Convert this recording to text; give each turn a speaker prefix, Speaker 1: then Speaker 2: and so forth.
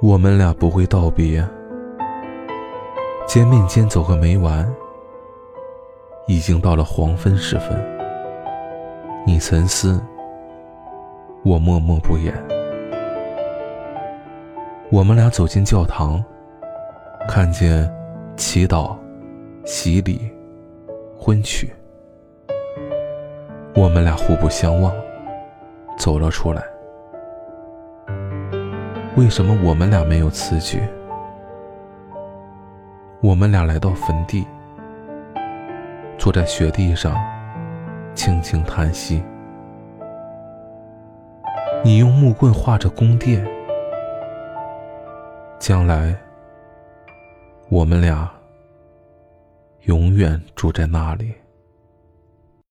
Speaker 1: 我们俩不会道别，见面间走个没完。已经到了黄昏时分，你沉思，我默默不言。我们俩走进教堂，看见祈祷、洗礼、婚娶。我们俩互不相望，走了出来。为什么我们俩没有此举？我们俩来到坟地，坐在雪地上，轻轻叹息。你用木棍画着宫殿，将来我们俩永远住在那里。